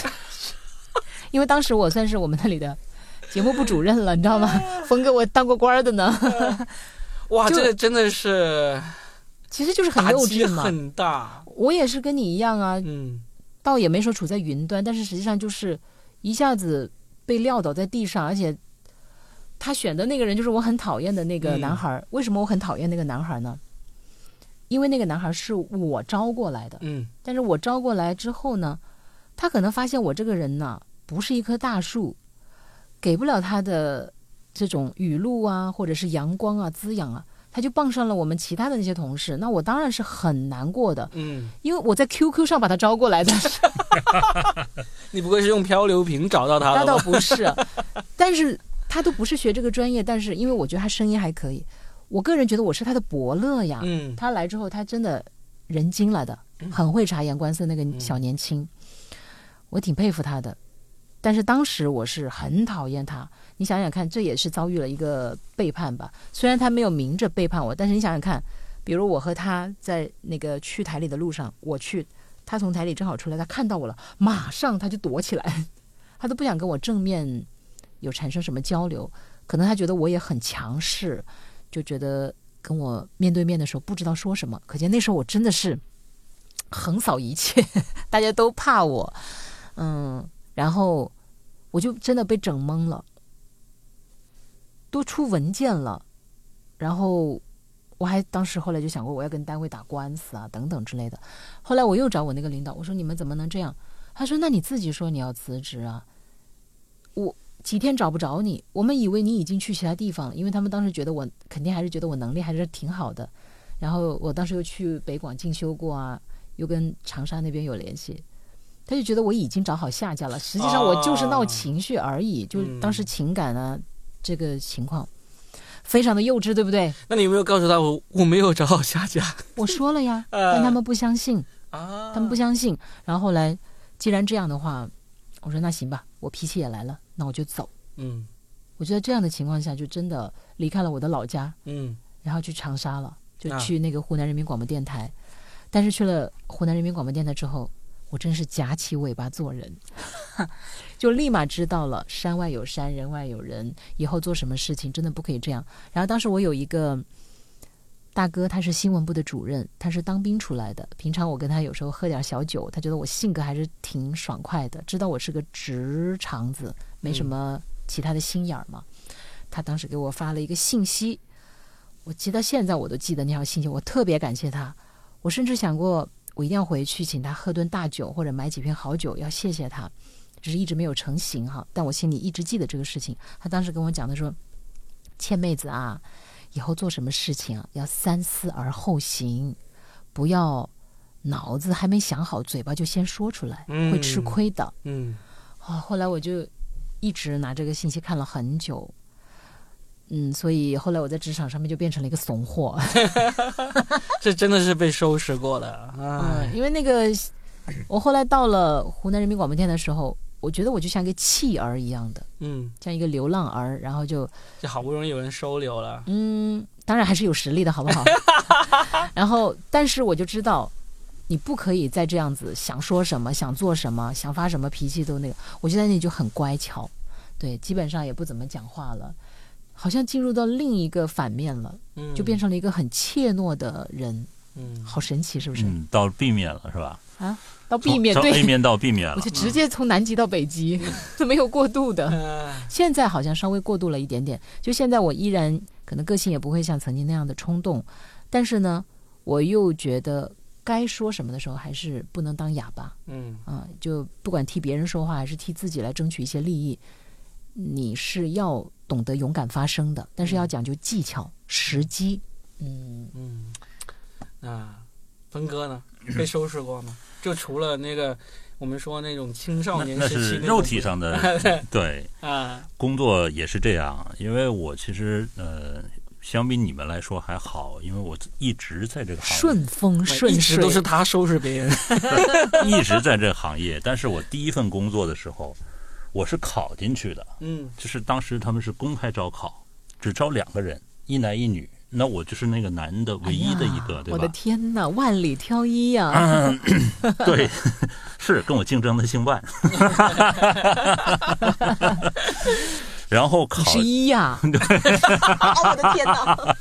因为当时我算是我们那里的节目部主任了，你知道吗？峰哥，我当过官儿的呢，哇，这个真的是其实就是很幼稚嘛。很大。我也是跟你一样啊，嗯倒也没说处在云端，但是实际上就是一下子被撂倒在地上，而且他选的那个人就是我很讨厌的那个嗯男孩儿。为什么我很讨厌那个男孩呢？因为那个男孩是我招过来的，嗯但是我招过来之后呢，他可能发现我这个人呢不是一棵大树，给不了他的这种雨露啊，或者是阳光啊滋养啊，他就傍上了我们其他的那些同事，那我当然是很难过的，嗯，因为我在 QQ 上把他招过来的，你不会是用漂流瓶找到他那倒？不是，但是他都不是学这个专业，但是因为我觉得他声音还可以，我个人觉得我是他的伯乐呀，嗯。他来之后，他真的人精了的，很会察言观色。那个小年轻，我挺佩服他的。但是当时我是很讨厌他。你想想看，这也是遭遇了一个背叛吧？虽然他没有明着背叛我，但是你想想看，比如我和他在那个去台里的路上，我去，他从台里正好出来，他看到我了，马上他就躲起来，他都不想跟我正面有产生什么交流。可能他觉得我也很强势，就觉得跟我面对面的时候不知道说什么，可见那时候我真的是横扫一切，大家都怕我，嗯，然后我就真的被整懵了，都出文件了，然后我还当时后来就想过我要跟单位打官司啊等等之类的，后来我又找我那个领导，我说你们怎么能这样？他说那你自己说你要辞职啊，我。几天找不着你，我们以为你已经去其他地方了，因为他们当时觉得我肯定还是觉得我能力还是挺好的。然后我当时又去北广进修过啊，又跟长沙那边有联系，他就觉得我已经找好下家了。实际上我就是闹情绪而已，就是当时情感啊、这个情况非常的幼稚，对不对？那你有没有告诉他我我没有找好下家我说了呀，呃但他们不相信，啊？他们不相信。然后后来既然这样的话，我说那行吧，我脾气也来了，那我就走。嗯我觉得这样的情况下，就真的离开了我的老家，嗯然后去长沙了，就啊去那个湖南人民广播电台。但是去了湖南人民广播电台之后，我真是夹起尾巴做人，就立马知道了山外有山，人外有人，以后做什么事情真的不可以这样。然后当时我有一个大哥，他是新闻部的主任，他是当兵出来的。平常我跟他有时候喝点小酒，他觉得我性格还是挺爽快的，知道我是个直肠子，没什么其他的心眼儿嘛。他当时给我发了一个信息，我记到现在我都记得那条信息，我特别感谢他。我甚至想过，我一定要回去请他喝顿大酒，或者买几瓶好酒，要谢谢他。只是一直没有成型哈，但我心里一直记得这个事情。他当时跟我讲的说，倩妹子啊，以后做什么事情啊，要三思而后行，不要脑子还没想好，嘴巴就先说出来，嗯会吃亏的。嗯啊，后来我就一直拿这个信息看了很久，嗯，所以后来我在职场上面就变成了一个怂货，这真的是被收拾过的啊嗯，！因为那个我后来到了湖南人民广播电台的时候，我觉得我就像一个弃儿一样的，嗯，像一个流浪儿，然后就就好不容易有人收留了，嗯，当然还是有实力的，好不好？然后，但是我就知道。你不可以再这样子，想说什么，想做什么，想发什么脾气都那个。我就在那里就很乖巧，对，基本上也不怎么讲话了，好像进入到另一个反面了，嗯，就变成了一个很怯懦的人，嗯，好神奇，是不是？嗯，到 B 面了是吧？啊，到 B 面对 A 对，面到 B 面了我就。直接从南极到北极，都没有过渡的。呃现在好像稍微过渡了一点点，就现在我依然可能个性也不会像曾经那样的冲动，但是呢，我又觉得该说什么的时候还是不能当哑巴嗯啊、就不管替别人说话还是替自己来争取一些利益，你是要懂得勇敢发声的，但是要讲究技巧、时机。嗯，嗯，那，峰哥呢？被收拾过吗？就除了那个我们说那种青少那那年时期是肉体上的，对，啊，工作也是这样。因为我其实呃，相比你们来说还好，因为我一直在这个行业，顺风顺一直水都是他收拾别人。一直在这个行业。但是我第一份工作的时候，我是考进去的，嗯就是当时他们是公开招考，只招两个人，一男一女。那我就是那个男的唯一的一个，哎呀我的？天哪，万里挑一呀、对，是跟我竞争的姓万。然后考你是一呀、我的天哪！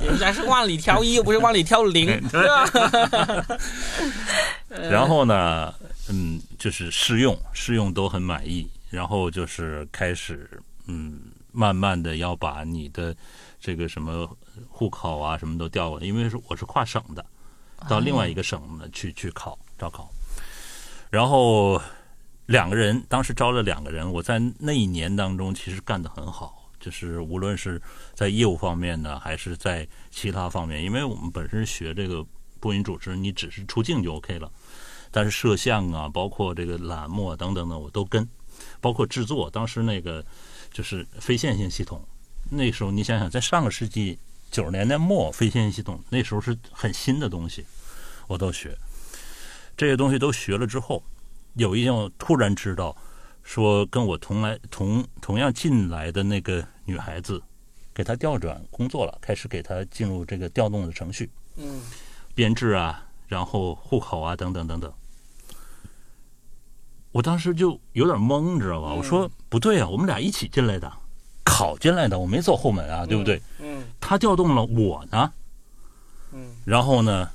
人家是万里挑一，又不是万里挑零，对吧？然后呢，嗯，就是试用，试用都很满意，然后就是开始，嗯，慢慢的要把你的这个什么户口啊，什么都调过来，因为是我是跨省的，到另外一个省呢去去考招考，然后两个人，当时招了两个人，我在那一年当中其实干得很好，就是无论是在业务方面呢，还是在其他方面，因为我们本身学这个播音主持，你只是出镜就 OK 了。但是摄像啊，包括这个栏目啊等等的，我都跟，包括制作。当时那个就是非线性系统，那时候你想想，在上个世纪九十年代末，非线性系统那时候是很新的东西，我都学。这些东西都学了之后，有一天我突然知道，说跟我同来同同样进来的那个女孩子，给她调转工作了，开始给她进入这个调动的程序。嗯编制啊，然后户口啊，等等等等。我当时就有点懵，你知道吧？嗯我说不对啊，我们俩一起进来的，考进来的，我没走后门啊，对不对？嗯他调动了我呢，嗯然后呢，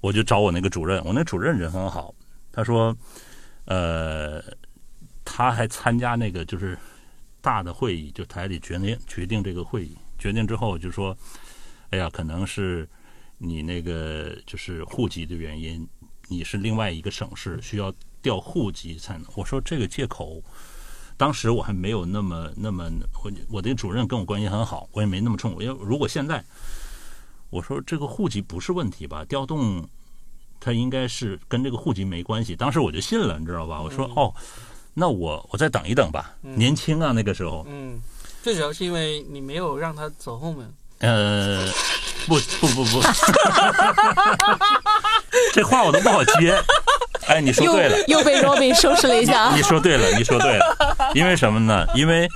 我就找我那个主任，我那主任人很好，他说，呃，他还参加那个就是大的会议，就台里决定决定这个会议，决定之后就说，哎呀，可能是你那个就是户籍的原因，你是另外一个省市，需要调户籍才能。我说这个借口。当时我还没有那么那么，我我的主任跟我关系很好，我也没那么冲我。因为如果现在我说这个户籍不是问题吧，调动他应该是跟这个户籍没关系。当时我就信了，你知道吧？我说、嗯哦，那我我再等一等吧，嗯年轻啊那个时候，嗯，最主要是因为你没有让他走后门。呃，不不不不，这话我都不好接。哎，你说又对了，又被 Robin 收拾了一下你。说对了，你说对了，因为什么呢？因为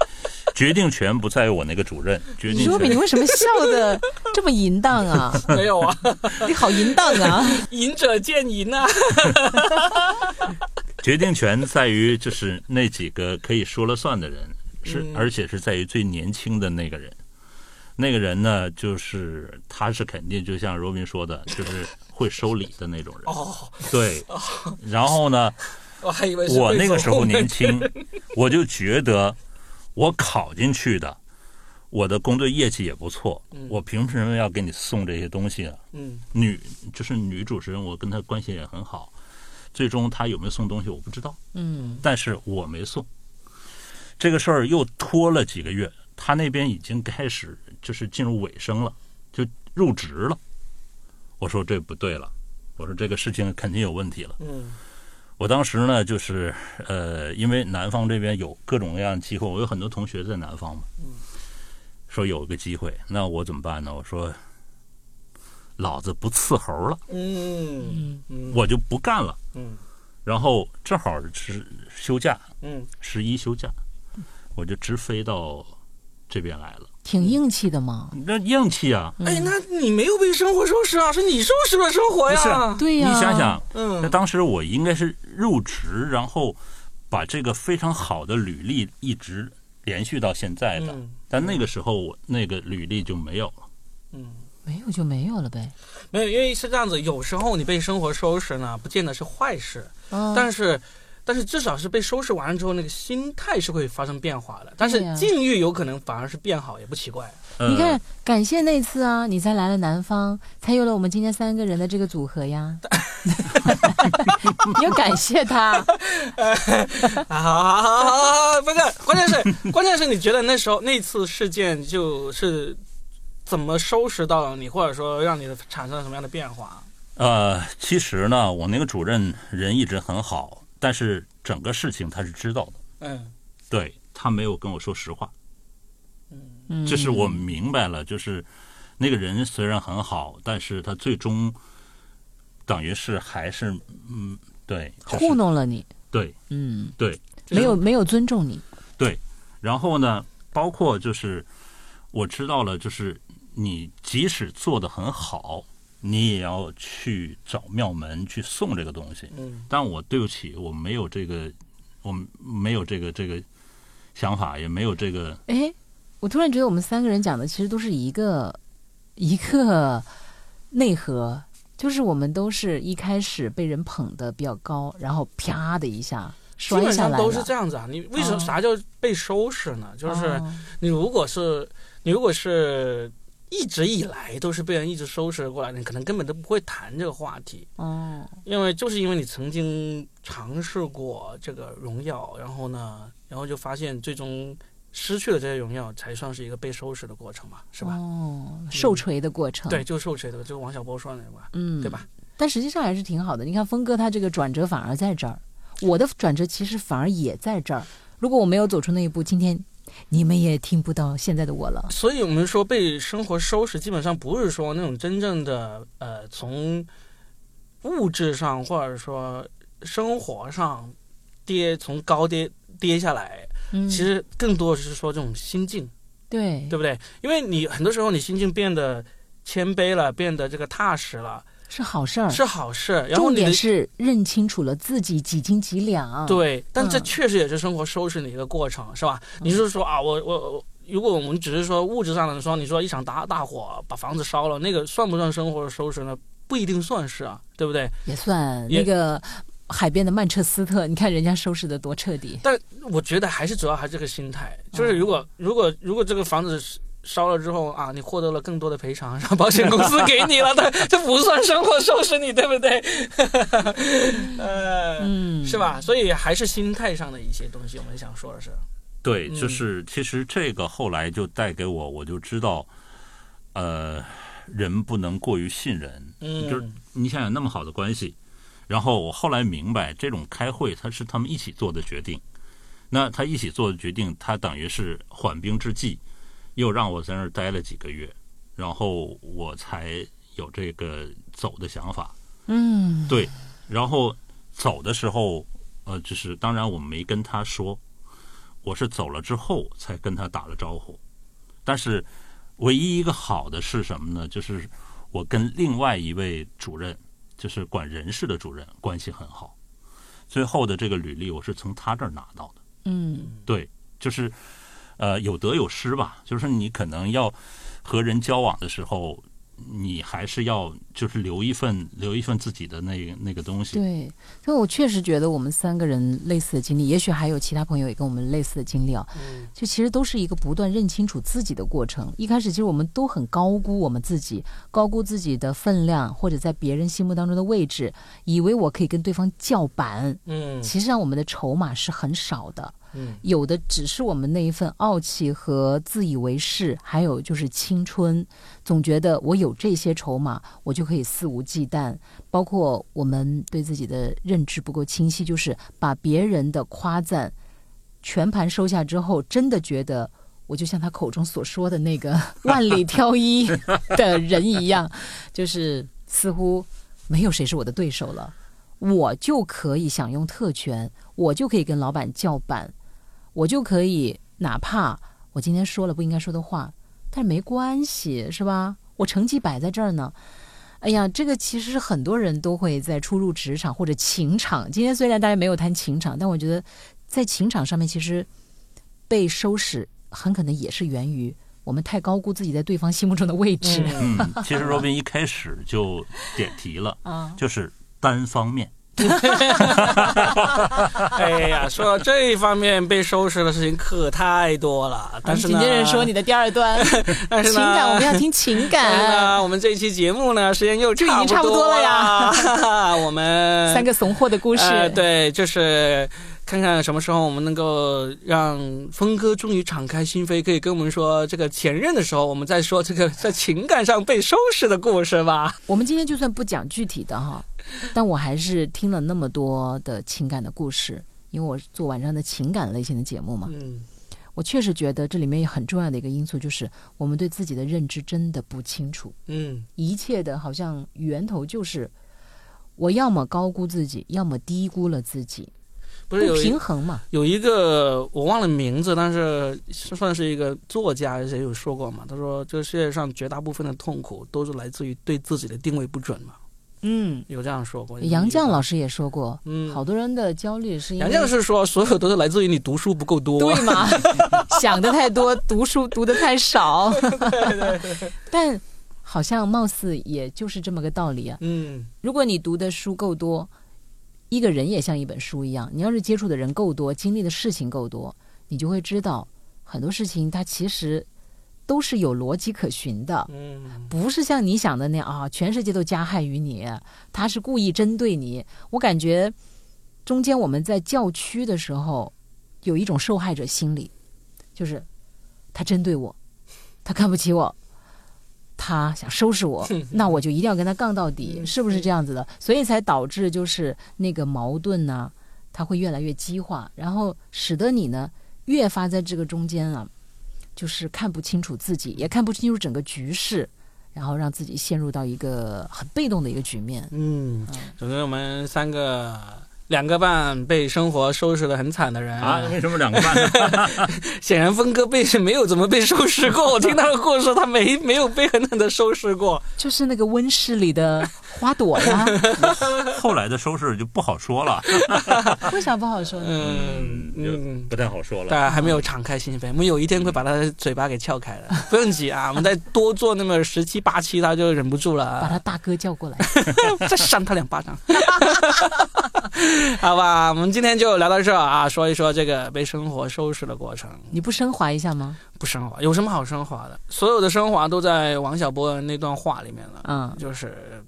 决定权不在于我那个主任，决定 Robin，你为什么笑的这么淫荡啊？没有啊，你好淫荡啊！淫者见淫啊。决定权在于就是那几个可以说了算的人，是嗯而且是在于最年轻的那个人。那个人呢，就是他是肯定就像罗宾说的，就是会收礼的那种人。哦，对，然后呢，我还以为我那个时候年轻，我就觉得我考进去的，我的工作业绩也不错，嗯我凭什么要给你送这些东西呢？嗯女就是女主持人，我跟她关系也很好，最终她有没有送东西我不知道，嗯，但是我没送。这个事儿又拖了几个月，他那边已经开始就是进入尾声了，就入职了。我说这不对了，我说这个事情肯定有问题了。嗯我当时呢，就是呃，因为南方这边有各种各样的机会，我有很多同学在南方嘛，说有个机会，那我怎么办呢？我说，老子不伺候了，嗯嗯我就不干了。嗯然后正好是休假，嗯，十一休假，我就直飞到这边来了。挺硬气的嘛。那硬气啊！哎，那你没有被生活收拾啊，是你收拾了生活不呀。对呀、你想想，嗯那嗯当时我应该是入职，然后把这个非常好的履历一直连续到现在的。嗯但那个时候我那个履历就没有了。嗯，没有就没有了呗。没有，因为是这样子，有时候你被生活收拾呢，不见得是坏事，嗯，但是。但是至少是被收拾完了之后，那个心态是会发生变化的。但是境遇有可能反而是变好，也不奇怪。呃、你看，感谢那次啊，你才来了南方，才有了我们今天三个人的这个组合呀。你要感谢他，啊，好好好好好，不是，关键是关键是你觉得那时候那次事件就是怎么收拾到了你，或者说让你的产生了什么样的变化？呃，其实呢，我那个主任人一直很好，但是整个事情他是知道的，嗯对他没有跟我说实话。嗯这是我明白了，就是那个人虽然很好，但是他最终等于是还是嗯，对，就是糊弄了你，对嗯，对。没有没有尊重你，对然后呢，包括就是我知道了，就是你即使做的很好，你也要去找庙门去送这个东西。嗯但我对不起，我没有这个，我没有这个这个想法，也没有这个哎，我突然觉得我们三个人讲的其实都是一个 一个内核，就是我们都是一开始被人捧的比较高，然后啪的一下基摔本上都是。这样子啊。你为什么哦啥叫被收拾呢？就是哦你如果是你如果是一直以来都是被人一直收拾过来的，你可能根本都不会谈这个话题。哦，因为就是因为你曾经尝试过这个荣耀，然后呢，然后就发现最终失去了这些荣耀，才算是一个被收拾的过程嘛，是吧？哦，受锤的过程，对，，就受锤的，就王小波说的嘛，嗯，对吧？？但实际上还是挺好的。你看峰哥他这个转折反而在这儿，我的转折其实反而也在这儿。如果我没有走出那一步，今天你们也听不到现在的我了。所以我们说被生活收拾，基本上不是说那种真正的呃从物质上或者说生活上跌从高跌跌下来，嗯，其实更多的是说这种心境。对对不对？因为你很多时候你心境变得谦卑了，变得这个踏实了，是好事儿。是好事。儿重点是认清楚了自己几斤几两。，对，但这嗯确实也是生活收拾的一个过程，是吧？你是说啊，我我我，如果我们只是说物质上的说，你说一场大大火把房子烧了，那个算不算生活收拾呢？不一定算是啊，对不对？也算也那个海边的曼彻斯特，你看人家收拾的多彻底。但我觉得还是主要还是这个心态，就是如果如果如果这个房子烧了之后啊，你获得了更多的赔偿，让保险公司给你了，这这不算生活收拾你，对不对？呃，嗯，是吧？所以还是心态上的一些东西，我们想说的是，对，嗯就是其实这个后来就带给我，我就知道，呃，人不能过于信任。嗯，就是你想想那么好的关系，然后我后来明白，这种开会他是他们一起做的决定。那他一起做的决定，他等于是缓兵之计，又让我在那儿待了几个月，然后我才有这个走的想法。嗯，对，然后走的时候，呃，就是当然我没跟他说，我是走了之后才跟他打了招呼。但是唯一一个好的是什么呢？就是我跟另外一位主任，就是管人事的主任关系很好。最后的这个履历我是从他这儿拿到的。嗯，对，就是呃有得有失吧，就是你可能要和人交往的时候，你还是要就是留一份留一份自己的那个那个东西。对，所以我确实觉得我们三个人类似的经历，也许还有其他朋友也跟我们类似的经历啊。嗯就其实都是一个不断认清楚自己的过程。一开始其实我们都很高估我们自己，高估自己的分量或者在别人心目当中的位置，以为我可以跟对方叫板。嗯其实上我们的筹码是很少的。嗯有的只是我们那一份傲气和自以为是，还有就是青春，总觉得我有这些筹码，我就可以肆无忌惮。包括我们对自己的认知不够清晰，就是把别人的夸赞全盘收下之后，真的觉得我就像他口中所说的那个 万里挑一的人一样，就是似乎没有谁是我的对手了。我就可以享用特权，我就可以跟老板叫板，我就可以哪怕我今天说了不应该说的话，但是没关系，是吧？我成绩摆在这儿呢。哎呀，这个其实很多人都会在初入职场或者情场。今天虽然大家没有谈情场，但我觉得在情场上面，其实被收拾很可能也是源于我们太高估自己在对方心目中的位置。嗯，其实 罗宾一开始就点题了，啊，就是单方面。哎呀，说到这一方面被收拾的事情可太多了，但是呢，紧接着说你的第二段 但是呢情感，我们要听情感。呢，我们这一期节目呢，时间又就已经差不多了呀呀。我们三个怂货的故事，呃，对，就是看看什么时候我们能够让峰哥终于敞开心扉，可以跟我们说这个前任的时候，我们再说这个 在情感上被收拾的故事吧。我们今天就算不讲具体的哈，但我还是听了那么多的情感的故事，因为我做晚上的情感类型的节目嘛，嗯。我确实觉得这里面很重要的一个因素就是我们对自己的认知真的不清楚，嗯。一切的好像源头就是我要么高估自己，要么低估了自己，不不是有平衡嘛。有一个我忘了名字，但是算是一个作家还是谁有说过嘛？他说这个世界上绝大部分的痛苦都是来自于对自己的定位不准嘛，嗯，有这样说过。杨绛老师，也说过，嗯，好多人的焦虑是因为杨绛是说所有都是来自于你读书不够多。对吗？想的太多，读书读的太少。但好像貌似也就是这么个道理啊。嗯如果你读的书够多，一个人也像一本书一样，你要是接触的人够多，经历的事情够多，你就会知道很多事情它其实都是有逻辑可循的。嗯不是像你想的那样啊，全世界都加害于你，他是故意针对你。我感觉中间我们在教区的时候，有一种受害者心理，就是他针对我，他看不起我，他想收拾我，那我就一定要跟他杠到底，是不是这样子的？所以才导致就是那个矛盾呢，它会越来越激化，然后使得你呢越发在这个中间啊，就是看不清楚自己，也看不清楚整个局势，然后让自己陷入到一个很被动的一个局面。嗯，总之我们三个两个半被生活收拾的很惨的人啊，为什么两个半呢？显然峰哥被没有怎么被收拾过。我听他的故事，他没没有被狠狠的收拾过。就是那个温室里的花朵呀，后来的收拾就不好说了，为啥不好说呢？嗯嗯。不太好说了。但还没有敞开心扉，我们有一天会把他的嘴巴给撬开的，不用急啊，我们再多做那么十七八期，他就忍不住了，把他大哥叫过来，再扇他两巴掌。好吧，我们今天就聊到这儿啊，说一说这个被生活收拾的过程。你不升华一下吗？不升华，有什么好升华的？所有的升华都在王小波的那段话里面了。嗯，就是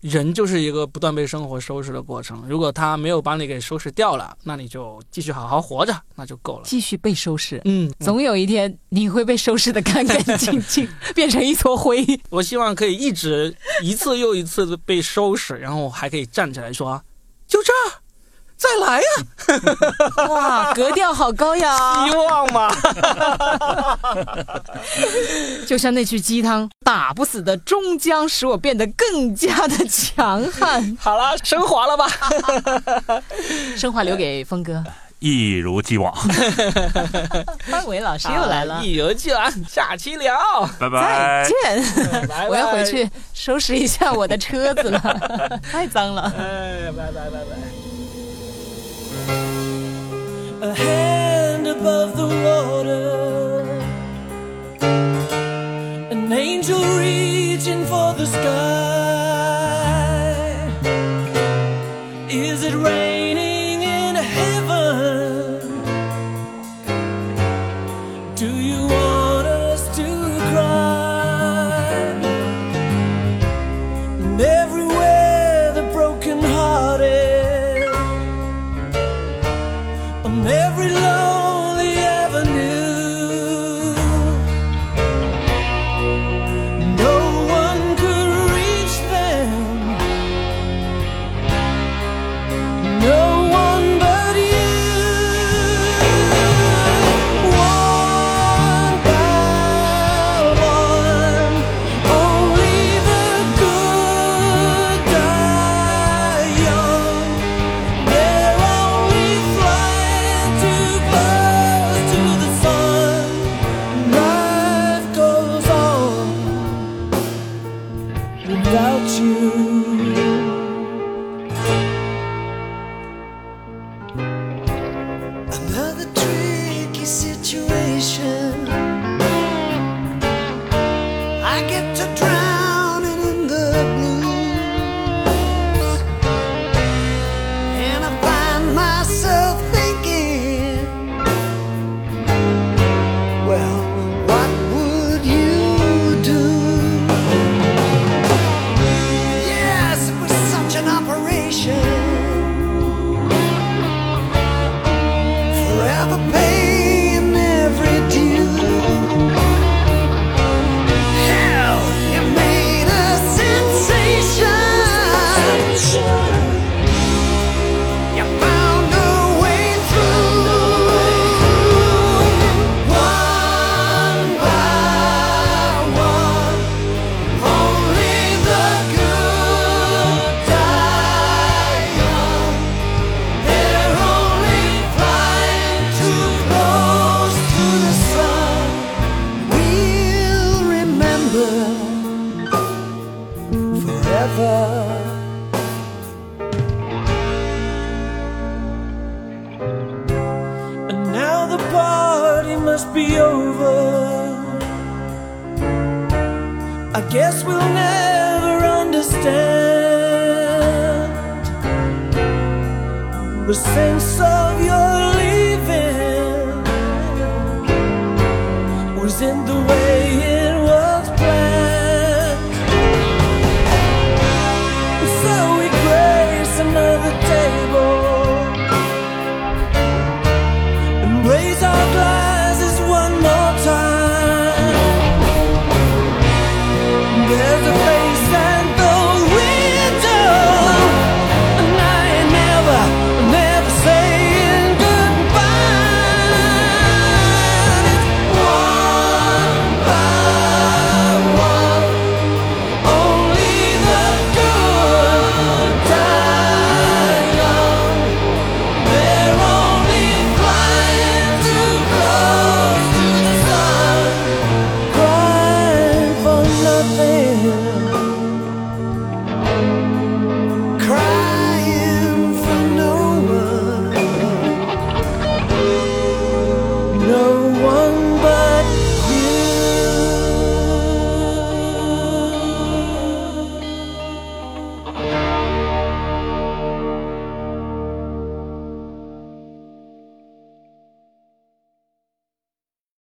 人就是一个不断被生活收拾的过程。如果他没有把你给收拾掉了，那你就继续好好活着，那就够了。继续被收拾。嗯，总有一天你会被收拾的干干净净，变成一撮灰。我希望可以一直一次又一次的被收拾，然后还可以站起来说：“就这儿，再来呀 哇，格调好高！”呀！希望嘛。就像那句鸡汤，打不死的终将使我变得更加的强悍。好了，升华了吧？升华留给峰哥，一如既往，范伟老师又来了。一如既往，下期聊。拜拜再拜。见！拜拜我要回。去收拾一下我的车子了，太脏了。哎，拜拜拜拜。a hand above the water, an angel reaching for the sky.